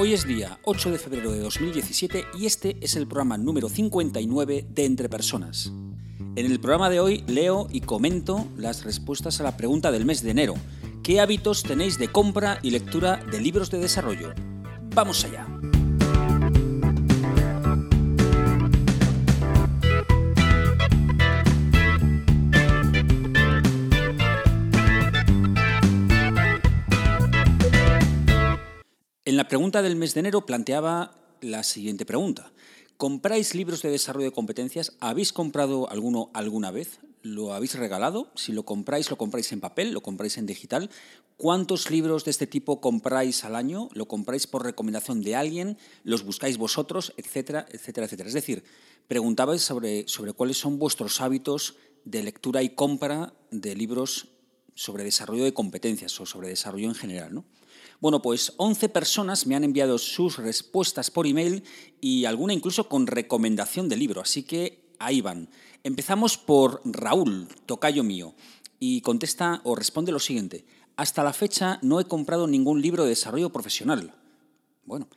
Hoy es día 8 de febrero de 2017 y este es el programa número 59 de Entre Personas. En el programa de hoy leo y comento las respuestas a la pregunta del mes de enero. ¿Qué hábitos tenéis de compra y lectura de libros de desarrollo? Vamos allá. La pregunta del mes de enero planteaba la siguiente pregunta. ¿Compráis libros de desarrollo de competencias? ¿Habéis comprado alguno alguna vez? ¿Lo habéis regalado? Si lo compráis, ¿lo compráis en papel? ¿Lo compráis en digital? ¿Cuántos libros de este tipo compráis al año? ¿Lo compráis por recomendación de alguien? ¿Los buscáis vosotros? Etcétera, etcétera, etcétera. Es decir, preguntabais sobre, sobre cuáles son vuestros hábitos de lectura y compra de libros sobre desarrollo de competencias o sobre desarrollo en general, ¿no? Bueno, pues 11 personas me han enviado sus respuestas por email y alguna incluso con recomendación de libro, así que ahí van. Empezamos por Raúl, tocayo mío, y contesta o responde lo siguiente. Hasta la fecha no he comprado ningún libro de desarrollo profesional. Bueno,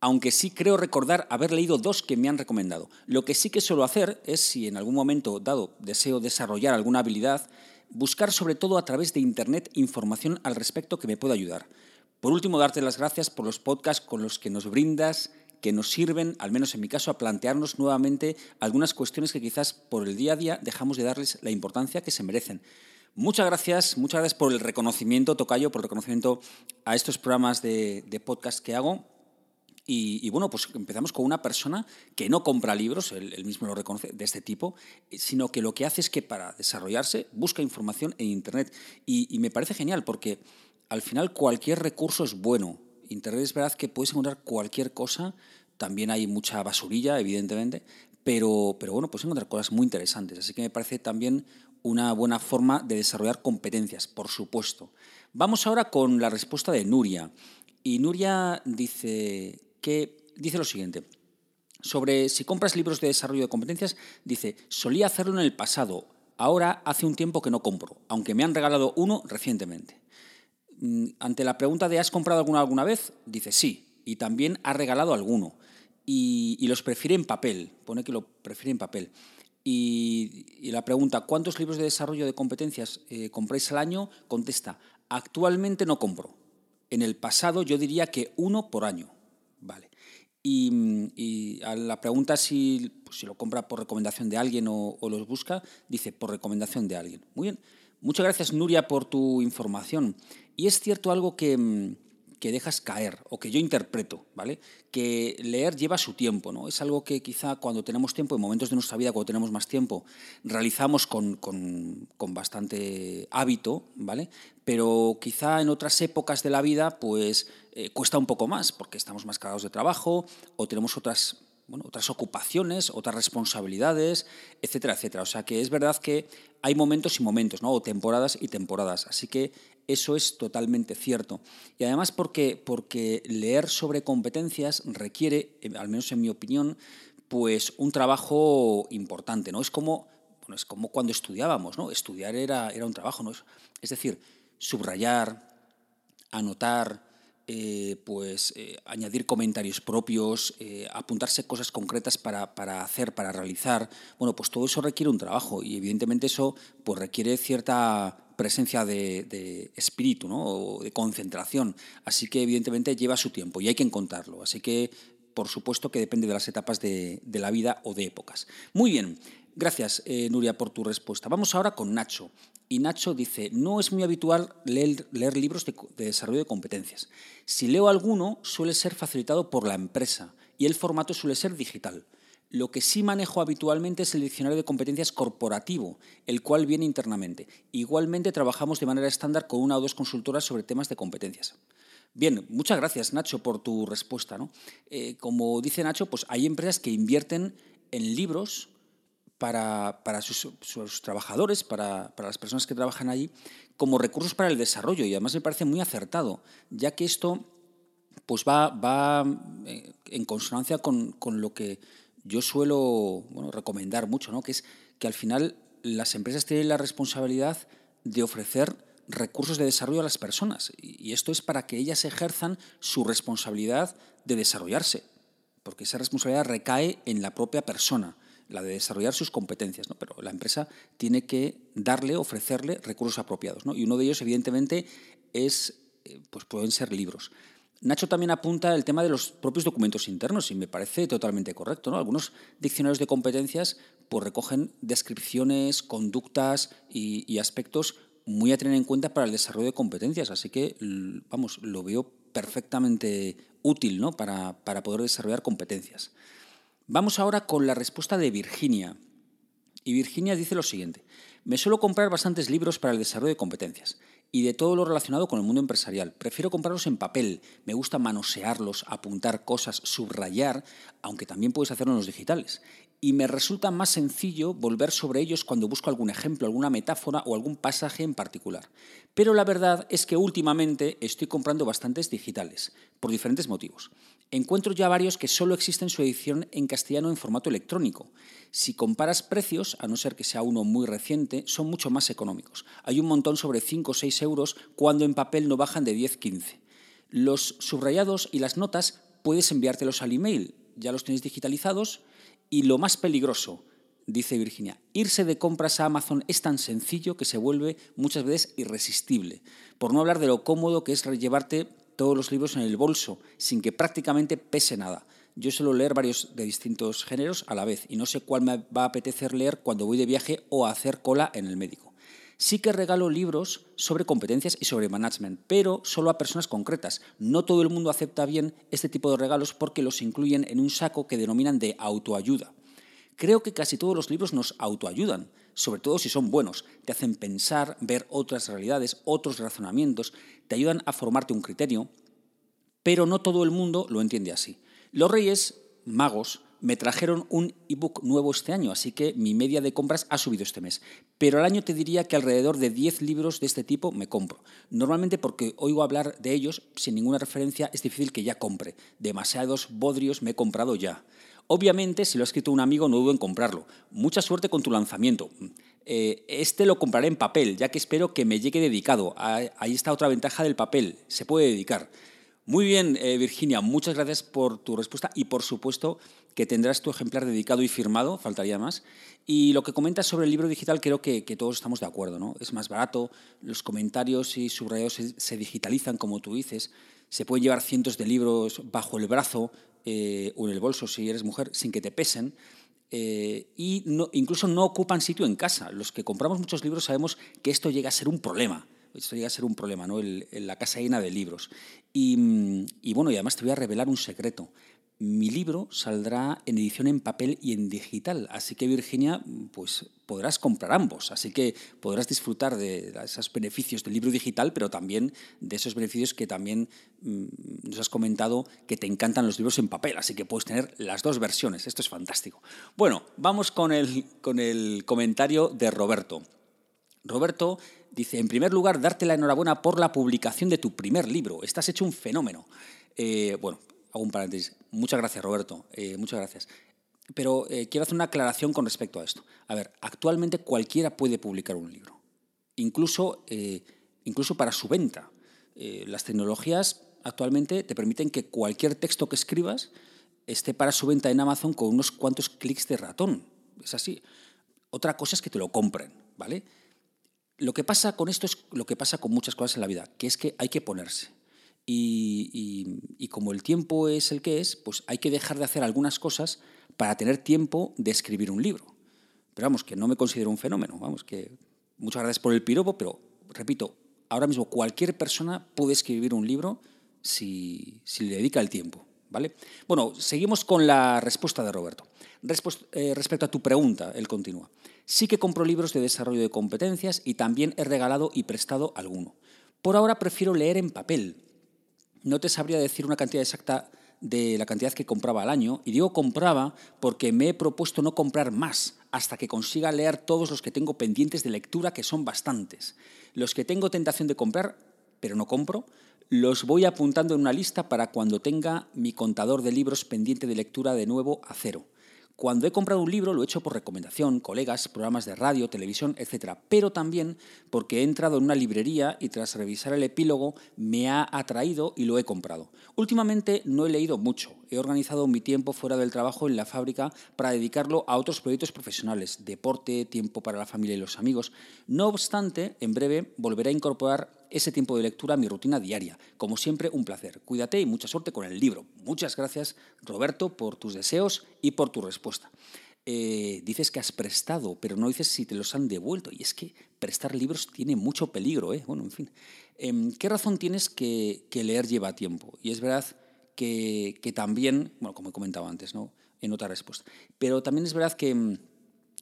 aunque sí creo recordar haber leído dos que me han recomendado. Lo que sí que suelo hacer es, si en algún momento dado deseo desarrollar alguna habilidad, buscar sobre todo a través de Internet información al respecto que me pueda ayudar. Por último, darte las gracias por los podcasts con los que nos brindas, que nos sirven, al menos en mi caso, a plantearnos nuevamente algunas cuestiones que quizás por el día a día dejamos de darles la importancia que se merecen. Muchas gracias, muchas gracias por el reconocimiento, Tocayo, por el reconocimiento a estos programas de, podcast que hago. Y, bueno, pues empezamos con una persona que no compra libros, él, mismo lo reconoce, de este tipo, sino que lo que hace es que para desarrollarse busca información en Internet. Y me parece genial porque al final cualquier recurso es bueno. Internet es verdad que puedes encontrar cualquier cosa, también hay mucha basurilla, evidentemente, pero, bueno, puedes encontrar cosas muy interesantes. Así que me parece también una buena forma de desarrollar competencias, por supuesto. Vamos ahora con la respuesta de Nuria. Y Nuria dice, que, dice lo siguiente. Sobre si compras libros de desarrollo de competencias, dice, solía hacerlo en el pasado, ahora hace un tiempo que no compro, aunque me han regalado uno recientemente. Mm, ante la pregunta de ¿has comprado alguna alguna vez? Dice sí, y también ha regalado alguno. Y, los prefiere en papel, pone que lo prefiere en papel. Y, la pregunta, ¿cuántos libros de desarrollo de competencias eh, compráis al año? Contesta, actualmente no compro. En el pasado yo diría que uno por año. Vale. Y, a la pregunta si, pues, si, lo compra por recomendación de alguien o, o, los busca, dice por recomendación de alguien. Muy bien. Muchas gracias, Nuria, por tu información. Y es cierto algo mm, que, dejas caer o que yo interpreto, ¿vale? Que leer lleva su tiempo, ¿no? Es algo que quizá cuando tenemos tiempo, en momentos de nuestra vida cuando tenemos más tiempo, realizamos con, bastante hábito, ¿vale? Pero quizá en otras épocas de la vida, pues eh, cuesta un poco más, porque estamos más cargados de trabajo o tenemos otras bueno, otras ocupaciones, otras responsabilidades, etcétera, etcétera. O sea que es verdad que hay momentos y momentos, ¿no? O temporadas y temporadas. Así que eso es totalmente cierto. Y además porque, porque leer sobre competencias requiere, eh, al menos en mi opinión, pues un trabajo importante, ¿no? Es como, es como cuando estudiábamos, ¿no? Estudiar era, era un trabajo, ¿no? Es decir, subrayar, anotar, eh, pues eh, añadir comentarios propios, eh, apuntarse cosas concretas para, hacer, para realizar. Bueno, pues todo eso requiere un trabajo y evidentemente eso pues requiere cierta presencia de, espíritu, ¿no? O de concentración. Así que evidentemente lleva su tiempo y hay que encontrarlo. Así que por supuesto que depende de las etapas de, la vida o de épocas. Muy bien, Gracias, Nuria, por tu respuesta. Vamos ahora con Nacho. Y Nacho dice, no es muy habitual leer, libros de, desarrollo de competencias. Si leo alguno, suele ser facilitado por la empresa y el formato suele ser digital. Lo que sí manejo habitualmente es el diccionario de competencias corporativo, el cual viene internamente. Igualmente trabajamos de manera estándar con una o dos consultoras sobre temas de competencias. Bien, muchas gracias Nacho por tu respuesta. ¿no? Eh, como dice Nacho, pues hay empresas que invierten en libros para, sus, trabajadores, para, las personas que trabajan allí, como recursos para el desarrollo. Y además me parece muy acertado, ya que esto pues va, va eh, en consonancia con, lo que yo suelo recomendar mucho, ¿no? que es que al final las empresas tienen la responsabilidad de ofrecer recursos de desarrollo a las personas. Y esto es para que ellas ejerzan su responsabilidad de desarrollarse, porque esa responsabilidad recae en la propia persona la de desarrollar sus competencias, ¿no? pero la empresa tiene que darle, ofrecerle recursos apropiados. ¿no? Y uno de ellos, evidentemente, es, eh, pues pueden ser libros. Nacho también apunta el tema de los propios documentos internos y me parece totalmente correcto. ¿no? Algunos diccionarios de competencias pues, recogen descripciones, conductas y, aspectos muy a tener en cuenta para el desarrollo de competencias. Así que, vamos, lo veo perfectamente útil ¿no? para, para poder desarrollar competencias. Vamos ahora con la respuesta de Virginia. Y Virginia dice lo siguiente. Me suelo comprar bastantes libros para el desarrollo de competencias y de todo lo relacionado con el mundo empresarial. Prefiero comprarlos en papel, me gusta manosearlos, apuntar cosas, subrayar, aunque también puedes hacerlo en los digitales y me resulta más sencillo volver sobre ellos cuando busco algún ejemplo, alguna metáfora o algún pasaje en particular. Pero la verdad es que últimamente estoy comprando bastantes digitales, por diferentes motivos. Encuentro ya varios que solo existen su edición en castellano en formato electrónico. Si comparas precios, a no ser que sea uno muy reciente, son mucho más económicos. Hay un montón sobre 5 o 6 euros cuando en papel no bajan de 10-15. Los subrayados y las notas puedes enviártelos al email. Ya los tenéis digitalizados y lo más peligroso, dice Virginia, irse de compras a Amazon es tan sencillo que se vuelve muchas veces irresistible. Por no hablar de lo cómodo que es llevarte todos los libros en el bolso, sin que prácticamente pese nada. Yo suelo leer varios de distintos géneros a la vez y no sé cuál me va a apetecer leer cuando voy de viaje o a hacer cola en el médico. Sí que regalo libros sobre competencias y sobre management, pero solo a personas concretas. No todo el mundo acepta bien este tipo de regalos porque los incluyen en un saco que denominan de autoayuda. Creo que casi todos los libros nos autoayudan, sobre todo si son buenos. Te hacen pensar, ver otras realidades, otros razonamientos, te ayudan a formarte un criterio, pero no todo el mundo lo entiende así. Los reyes magos me trajeron un ebook nuevo este año, así que mi media de compras ha subido este mes. Pero al año te diría que alrededor de 10 libros de este tipo me compro. Normalmente porque oigo hablar de ellos sin ninguna referencia es difícil que ya compre. Demasiados bodrios me he comprado ya. Obviamente, si lo ha escrito un amigo, no dudo en comprarlo. Mucha suerte con tu lanzamiento. Eh, este lo compraré en papel, ya que espero que me llegue dedicado. Ahí está otra ventaja del papel, se puede dedicar. Muy bien, eh, Virginia, muchas gracias por tu respuesta y por supuesto que tendrás tu ejemplar dedicado y firmado, faltaría más. Y lo que comentas sobre el libro digital creo que, todos estamos de acuerdo, ¿no? Es más barato, los comentarios y subrayados se, digitalizan, como tú dices, se pueden llevar cientos de libros bajo el brazo eh, o en el bolso si eres mujer sin que te pesen. Eh, y incluso no ocupan sitio en casa. Los que compramos muchos libros sabemos que esto llega a ser un problema esto llega a ser un problema, ¿no? la casa llena de libros. Y, bueno, y además te voy a revelar un secreto. Mi libro saldrá en edición en papel y en digital, así que Virginia, pues podrás comprar ambos, así que podrás disfrutar de esos beneficios del libro digital, pero también de esos beneficios que también mm, nos has comentado que te encantan los libros en papel, así que puedes tener las dos versiones, esto es fantástico. Bueno, vamos con el, con el comentario de Roberto. Roberto dice, en primer lugar, darte la enhorabuena por la publicación de tu primer libro. Estás hecho un fenómeno. Eh, bueno, hago un paréntesis. Muchas gracias, Roberto. Eh, muchas gracias. Pero eh, quiero hacer una aclaración con respecto a esto. A ver, actualmente cualquiera puede publicar un libro, incluso, incluso para su venta. las tecnologías actualmente te permiten que cualquier texto que escribas esté para su venta en Amazon con unos cuantos clics de ratón. Es así. Otra cosa es que te lo compren, ¿vale? Lo que pasa con esto es lo que pasa con muchas cosas en la vida, que es que hay que ponerse. Y, como el tiempo es el que es, pues hay que dejar de hacer algunas cosas para tener tiempo de escribir un libro. Pero vamos, que no me considero un fenómeno, vamos, que muchas gracias por el piropo, pero repito, ahora mismo cualquier persona puede escribir un libro si, le dedica el tiempo. ¿Vale? Bueno, seguimos con la respuesta de Roberto. Eh, respecto a tu pregunta, él continúa. Sí que compro libros de desarrollo de competencias y también he regalado y prestado alguno. Por ahora prefiero leer en papel. No te sabría decir una cantidad exacta de la cantidad que compraba al año, y digo compraba porque me he propuesto no comprar más hasta que consiga leer todos los que tengo pendientes de lectura, que son bastantes. Los que tengo tentación de comprar, pero no compro, los voy apuntando en una lista para cuando tenga mi contador de libros pendiente de lectura de nuevo a cero. Cuando he comprado un libro lo he hecho por recomendación, colegas, programas de radio, televisión, etc. Pero también porque he entrado en una librería y tras revisar el epílogo me ha atraído y lo he comprado. Últimamente no he leído mucho. He organizado mi tiempo fuera del trabajo en la fábrica para dedicarlo a otros proyectos profesionales, deporte, tiempo para la familia y los amigos. No obstante, en breve volveré a incorporar ese tiempo de lectura a mi rutina diaria. Como siempre, un placer. Cuídate y mucha suerte con el libro. Muchas gracias, Roberto, por tus deseos y por tu respuesta. Eh, dices que has prestado, pero no dices si te los han devuelto. Y es que prestar libros tiene mucho peligro, ¿eh? Bueno, en fin. Em, ¿Qué razón tienes que, leer lleva tiempo? Y es verdad que, que, también, bueno, como he comentado antes, ¿no? En otra respuesta. Pero también es verdad que em,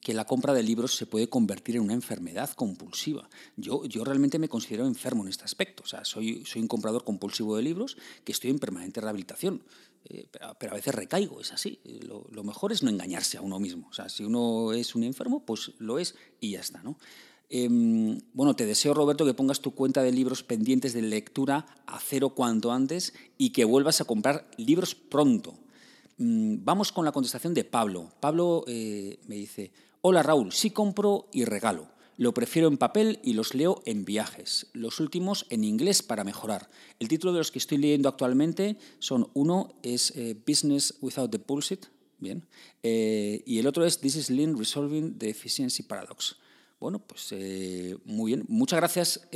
que la compra de libros se puede convertir en una enfermedad compulsiva. Yo, yo realmente me considero enfermo en este aspecto. O sea, soy, soy un comprador compulsivo de libros que estoy en permanente rehabilitación. Eh, pero, a veces recaigo, es así. Lo, mejor es no engañarse a uno mismo. O sea, si uno es un enfermo, pues lo es y ya está, ¿no? Em, bueno, te deseo, Roberto, que pongas tu cuenta de libros pendientes de lectura a cero cuanto antes y que vuelvas a comprar libros pronto. Mm, vamos con la contestación de Pablo. Pablo eh, me dice, Hola Raúl, sí compro y regalo. Lo prefiero en papel y los leo en viajes. Los últimos en inglés para mejorar. El título de los que estoy leyendo actualmente son uno es eh, Business Without the Bullshit, bien, eh, y el otro es This is Lean Resolving the Efficiency Paradox. Bueno, pues eh, muy bien. Muchas gracias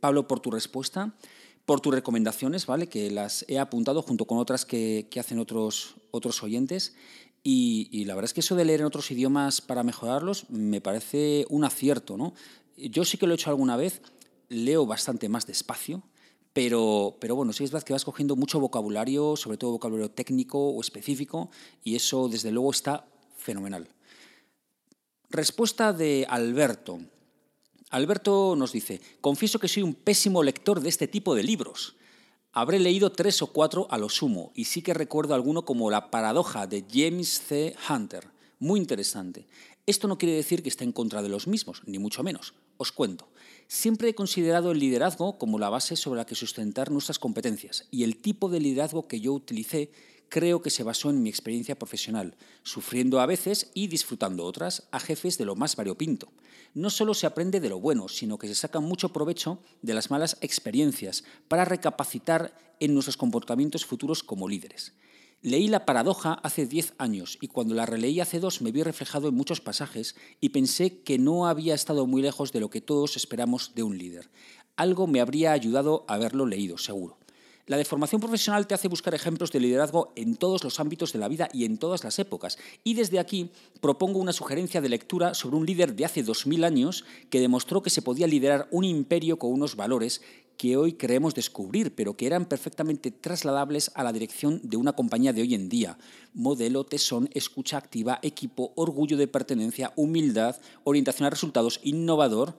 Pablo por tu respuesta, por tus recomendaciones, ¿vale? Que las he apuntado junto con otras que, que hacen otros, otros oyentes. Y, la verdad es que eso de leer en otros idiomas para mejorarlos me parece un acierto. ¿no? Yo sí que lo he hecho alguna vez, leo bastante más despacio, pero, pero bueno, sí es verdad que vas cogiendo mucho vocabulario, sobre todo vocabulario técnico o específico, y eso desde luego está fenomenal. Respuesta de Alberto. Alberto nos dice, confieso que soy un pésimo lector de este tipo de libros. Habré leído tres o cuatro a lo sumo, y sí que recuerdo alguno como La paradoja de James C. Hunter. Muy interesante. Esto no quiere decir que esté en contra de los mismos, ni mucho menos. Os cuento. Siempre he considerado el liderazgo como la base sobre la que sustentar nuestras competencias, y el tipo de liderazgo que yo utilicé creo que se basó en mi experiencia profesional, sufriendo a veces y disfrutando otras a jefes de lo más variopinto. No solo se aprende de lo bueno, sino que se saca mucho provecho de las malas experiencias para recapacitar en nuestros comportamientos futuros como líderes. Leí La paradoja hace 10 años y cuando la releí hace dos me vi reflejado en muchos pasajes y pensé que no había estado muy lejos de lo que todos esperamos de un líder. Algo me habría ayudado a haberlo leído, seguro. La deformación profesional te hace buscar ejemplos de liderazgo en todos los ámbitos de la vida y en todas las épocas. Y desde aquí propongo una sugerencia de lectura sobre un líder de hace 2000 años que demostró que se podía liderar un imperio con unos valores que hoy creemos descubrir, pero que eran perfectamente trasladables a la dirección de una compañía de hoy en día. Modelo, tesón, escucha activa, equipo, orgullo de pertenencia, humildad, orientación a resultados, innovador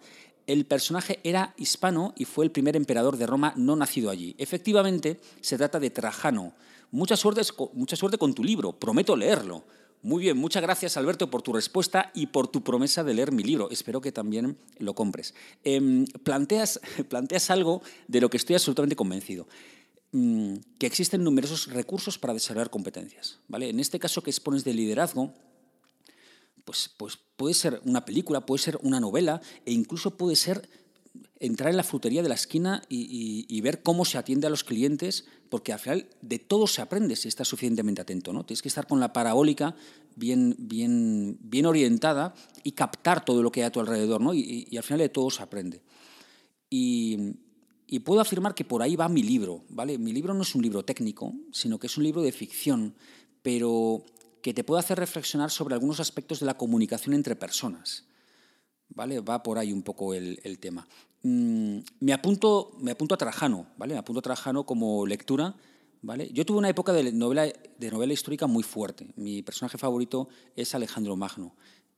el personaje era hispano y fue el primer emperador de Roma no nacido allí. Efectivamente, se trata de Trajano. Mucha suerte, mucha suerte con tu libro, prometo leerlo. Muy bien, muchas gracias Alberto por tu respuesta y por tu promesa de leer mi libro. Espero que también lo compres. Em, planteas, planteas algo de lo que estoy absolutamente convencido mm, que existen numerosos recursos para desarrollar competencias. ¿vale? En este caso que expones de liderazgo, pues, pues puede ser una película, puede ser una novela e incluso puede ser entrar en la frutería de la esquina y, ver cómo se atiende a los clientes, porque al final de todo se aprende si estás suficientemente atento. ¿no? Tienes que estar con la parabólica bien, bien, bien orientada y captar todo lo que hay a tu alrededor, ¿no? y, al final de todo se aprende. Y, y puedo afirmar que por ahí va mi libro. ¿vale? Mi libro no es un libro técnico, sino que es un libro de ficción, pero que te puede hacer reflexionar sobre algunos aspectos de la comunicación entre personas. ¿Vale? Va por ahí un poco el, tema. Mm, me, apunto, me apunto a Trajano, ¿vale? Me apunto a Trajano como lectura. ¿Vale? Yo tuve una época de novela, de novela histórica muy fuerte. Mi personaje favorito es Alejandro Magno.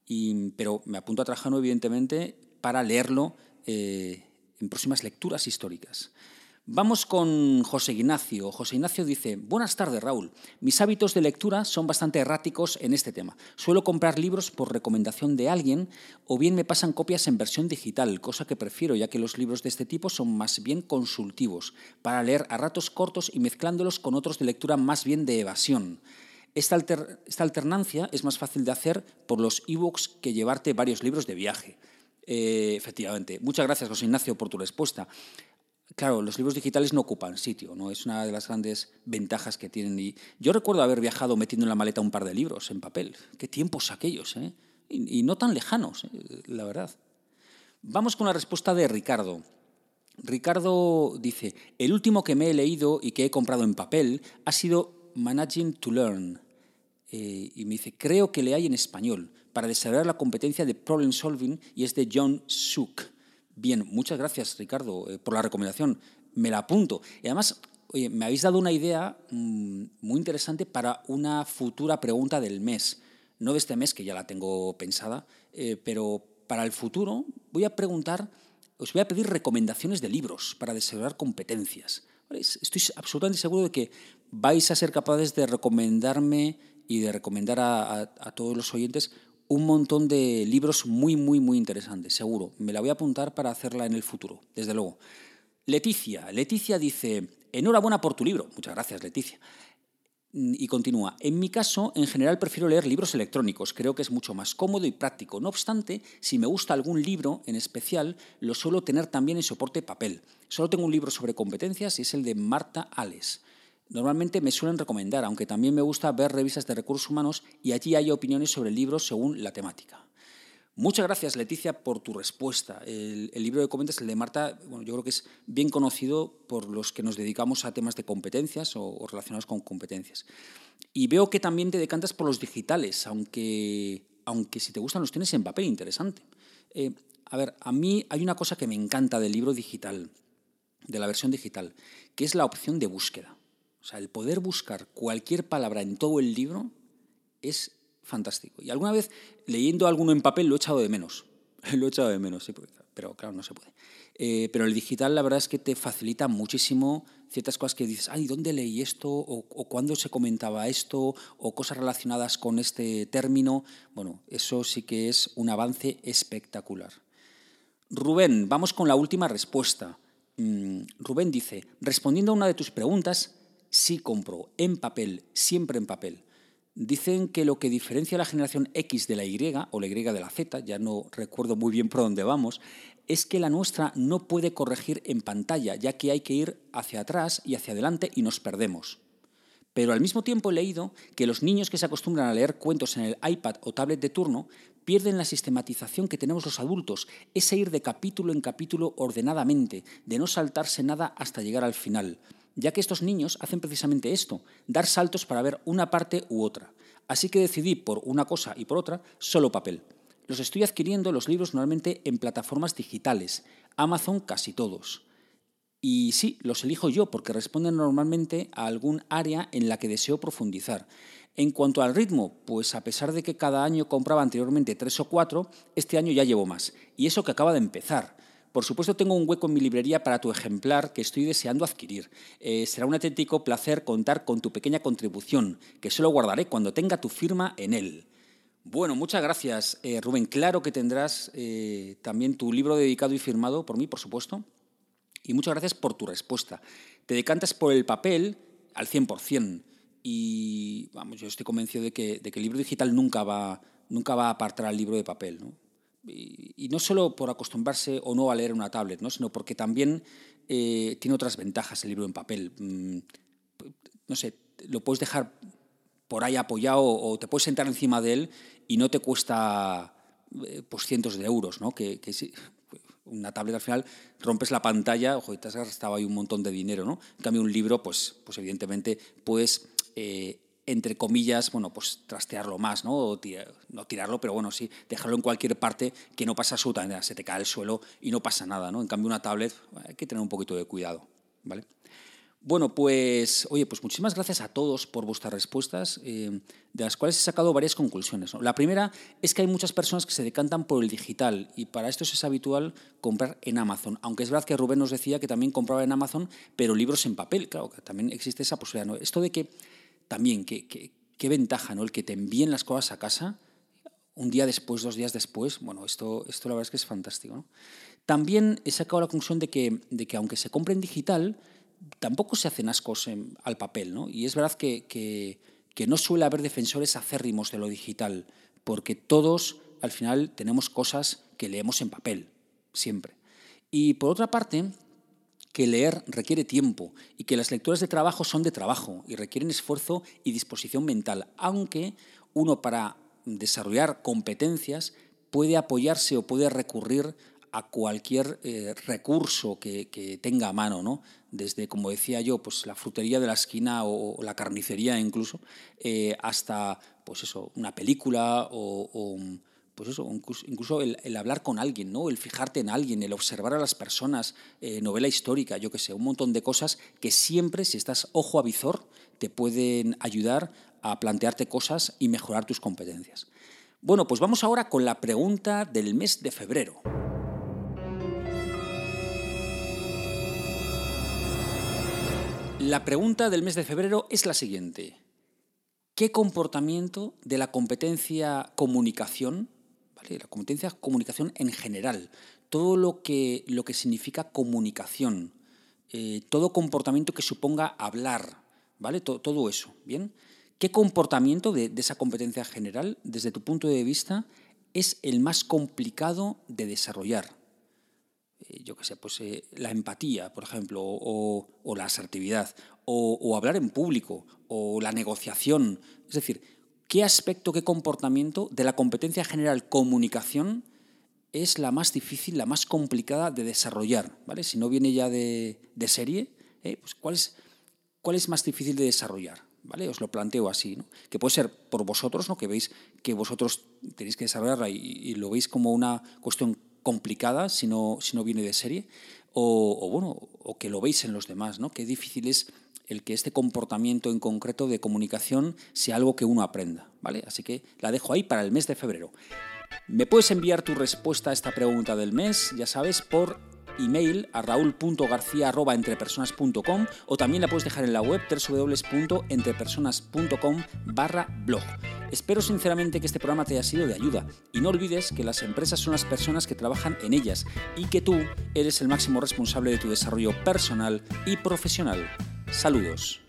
Y, pero me apunto a Trajano, evidentemente, para leerlo eh, en próximas lecturas históricas. Vamos con José Ignacio. José Ignacio dice, buenas tardes Raúl. Mis hábitos de lectura son bastante erráticos en este tema. Suelo comprar libros por recomendación de alguien o bien me pasan copias en versión digital, cosa que prefiero ya que los libros de este tipo son más bien consultivos, para leer a ratos cortos y mezclándolos con otros de lectura más bien de evasión. Esta, alternancia es más fácil de hacer por los ebooks que llevarte varios libros de viaje. Eh, efectivamente. Muchas gracias, José Ignacio, por tu respuesta. Claro, los libros digitales no ocupan sitio, ¿no? Es una de las grandes ventajas que tienen. Y yo recuerdo haber viajado metiendo en la maleta un par de libros en papel. Qué tiempos aquellos, ¿eh? Y, no tan lejanos, ¿eh? la verdad. Vamos con la respuesta de Ricardo. Ricardo dice, el último que me he leído y que he comprado en papel ha sido Managing to Learn. Eh, y me dice, creo que le hay en español, para desarrollar la competencia de problem solving, y es de John Suk. Bien, muchas gracias, Ricardo, eh, por la recomendación. Me la apunto. Y además, me habéis dado una idea mm, muy interesante para una futura pregunta del mes. No de este mes, que ya la tengo pensada, eh, pero para el futuro voy a preguntar, os voy a pedir recomendaciones de libros para desarrollar competencias. Estoy absolutamente seguro de que vais a ser capaces de recomendarme y de recomendar a todos los oyentes un montón de libros muy, muy, muy interesantes, seguro. Me la voy a apuntar para hacerla en el futuro, desde luego. Leticia. Leticia dice, enhorabuena por tu libro. Muchas gracias, Leticia. Y continúa, en mi caso, en general prefiero leer libros electrónicos, creo que es mucho más cómodo y práctico. No obstante, si me gusta algún libro en especial, lo suelo tener también en soporte papel. Solo tengo un libro sobre competencias y es el de Marta Ales. Normalmente me suelen recomendar, aunque también me gusta ver revistas de recursos humanos y allí hay opiniones sobre libros según la temática. Muchas gracias, Leticia, por tu respuesta. El, libro de competencias, el de Marta, bueno, yo creo que es bien conocido por los que nos dedicamos a temas de competencias o, relacionados con competencias. Y veo que también te decantas por los digitales, aunque, aunque si te gustan los tienes en papel, interesante. Eh, a ver, a mí hay una cosa que me encanta del libro digital, de la versión digital, que es la opción de búsqueda. O sea, el poder buscar cualquier palabra en todo el libro es fantástico. Y alguna vez leyendo alguno en papel lo he echado de menos. lo he echado de menos, sí, pero claro, no se puede. Eh, pero el digital la verdad es que te facilita muchísimo ciertas cosas que dices, ay, ¿dónde leí esto? O, o, cuándo se comentaba esto? O cosas relacionadas con este término. Bueno, eso sí que es un avance espectacular. Rubén, vamos con la última respuesta. Mm, Rubén dice, respondiendo a una de tus preguntas, sí compro en papel, siempre en papel. Dicen que lo que diferencia a la generación X de la Y o la Y de la Z, ya no recuerdo muy bien por dónde vamos, es que la nuestra no puede corregir en pantalla, ya que hay que ir hacia atrás y hacia adelante y nos perdemos. Pero al mismo tiempo he leído que los niños que se acostumbran a leer cuentos en el iPad o tablet de turno pierden la sistematización que tenemos los adultos, ese ir de capítulo en capítulo ordenadamente, de no saltarse nada hasta llegar al final ya que estos niños hacen precisamente esto, dar saltos para ver una parte u otra. Así que decidí por una cosa y por otra solo papel. Los estoy adquiriendo los libros normalmente en plataformas digitales, Amazon casi todos. Y sí, los elijo yo porque responden normalmente a algún área en la que deseo profundizar. En cuanto al ritmo, pues a pesar de que cada año compraba anteriormente tres o cuatro, este año ya llevo más. Y eso que acaba de empezar. Por supuesto, tengo un hueco en mi librería para tu ejemplar que estoy deseando adquirir. Eh, será un auténtico placer contar con tu pequeña contribución, que solo guardaré cuando tenga tu firma en él. Bueno, muchas gracias, eh, Rubén. Claro que tendrás eh, también tu libro dedicado y firmado por mí, por supuesto. Y muchas gracias por tu respuesta. Te decantas por el papel al 100%. Y vamos, yo estoy convencido de que, de que el libro digital nunca va, nunca va a apartar al libro de papel. ¿no? Y, no solo por acostumbrarse o no a leer una tablet, ¿no? sino porque también eh, tiene otras ventajas el libro en papel. Mm, no sé, lo puedes dejar por ahí apoyado o te puedes sentar encima de él y no te cuesta eh, pues cientos de euros, ¿no? Que, que una tablet al final rompes la pantalla, ojo, te has gastado ahí un montón de dinero, ¿no? En cambio un libro, pues, pues evidentemente puedes eh, entre comillas, bueno, pues trastearlo más, ¿no? no tirarlo, pero bueno, sí, dejarlo en cualquier parte que no pasa absolutamente nada, se te cae el suelo y no pasa nada, ¿no? En cambio, una tablet hay que tener un poquito de cuidado, ¿vale? Bueno, pues, oye, pues muchísimas gracias a todos por vuestras respuestas, eh, de las cuales he sacado varias conclusiones. La primera es que hay muchas personas que se decantan por el digital y para esto es habitual comprar en Amazon, aunque es verdad que Rubén nos decía que también compraba en Amazon, pero libros en papel, claro, que también existe esa posibilidad. ¿no? Esto de que también, qué ventaja, ¿no? El que te envíen las cosas a casa un día después, dos días después, bueno, esto, esto la verdad es que es fantástico. También he sacado la conclusión de que, de que aunque se compre en digital, tampoco se hacen ascos al papel, ¿no? Y es verdad que, que, no suele haber defensores acérrimos de lo digital, porque todos al final tenemos cosas que leemos en papel, siempre. Y por otra parte, que leer requiere tiempo y que las lecturas de trabajo son de trabajo y requieren esfuerzo y disposición mental, aunque uno para desarrollar competencias puede apoyarse o puede recurrir a cualquier eh, recurso que, tenga a mano, ¿no? Desde, como decía yo, pues la frutería de la esquina o, la carnicería incluso, eh, hasta pues eso, una película o, pues eso, incluso, el, hablar con alguien, ¿no? el fijarte en alguien, el observar a las personas, eh, novela histórica, yo qué sé, un montón de cosas que siempre, si estás ojo a visor, te pueden ayudar a plantearte cosas y mejorar tus competencias. Bueno, pues vamos ahora con la pregunta del mes de febrero. La pregunta del mes de febrero es la siguiente. ¿Qué comportamiento de la competencia comunicación, la competencia comunicación en general, todo lo que, lo que significa comunicación, eh, todo comportamiento que suponga hablar, ¿vale? Todo, todo eso, ¿bien? ¿Qué comportamiento de, esa competencia general, desde tu punto de vista, es el más complicado de desarrollar? Eh, yo qué sé, pues eh, la empatía, por ejemplo, o, la asertividad, o, hablar en público, o la negociación. Es decir, ¿qué aspecto, qué comportamiento de la competencia general comunicación es la más difícil, la más complicada de desarrollar? ¿vale? Si no viene ya de, serie, eh, pues ¿cuál, es, ¿cuál es más difícil de desarrollar? ¿vale? Os lo planteo así, ¿no? Que puede ser por vosotros, ¿no? Que veis que vosotros tenéis que desarrollarla y, lo veis como una cuestión complicada si no, si no viene de serie, o, bueno, o que lo veis en los demás, ¿no? Qué difícil es el que este comportamiento en concreto de comunicación sea algo que uno aprenda, ¿vale? Así que la dejo ahí para el mes de febrero. Me puedes enviar tu respuesta a esta pregunta del mes, ya sabes, por email a raúl.garcía.entrepersonas.com o también la puedes dejar en la web www.entrepersonas.com barra blog. Espero sinceramente que este programa te haya sido de ayuda y no olvides que las empresas son las personas que trabajan en ellas y que tú eres el máximo responsable de tu desarrollo personal y profesional. Saludos.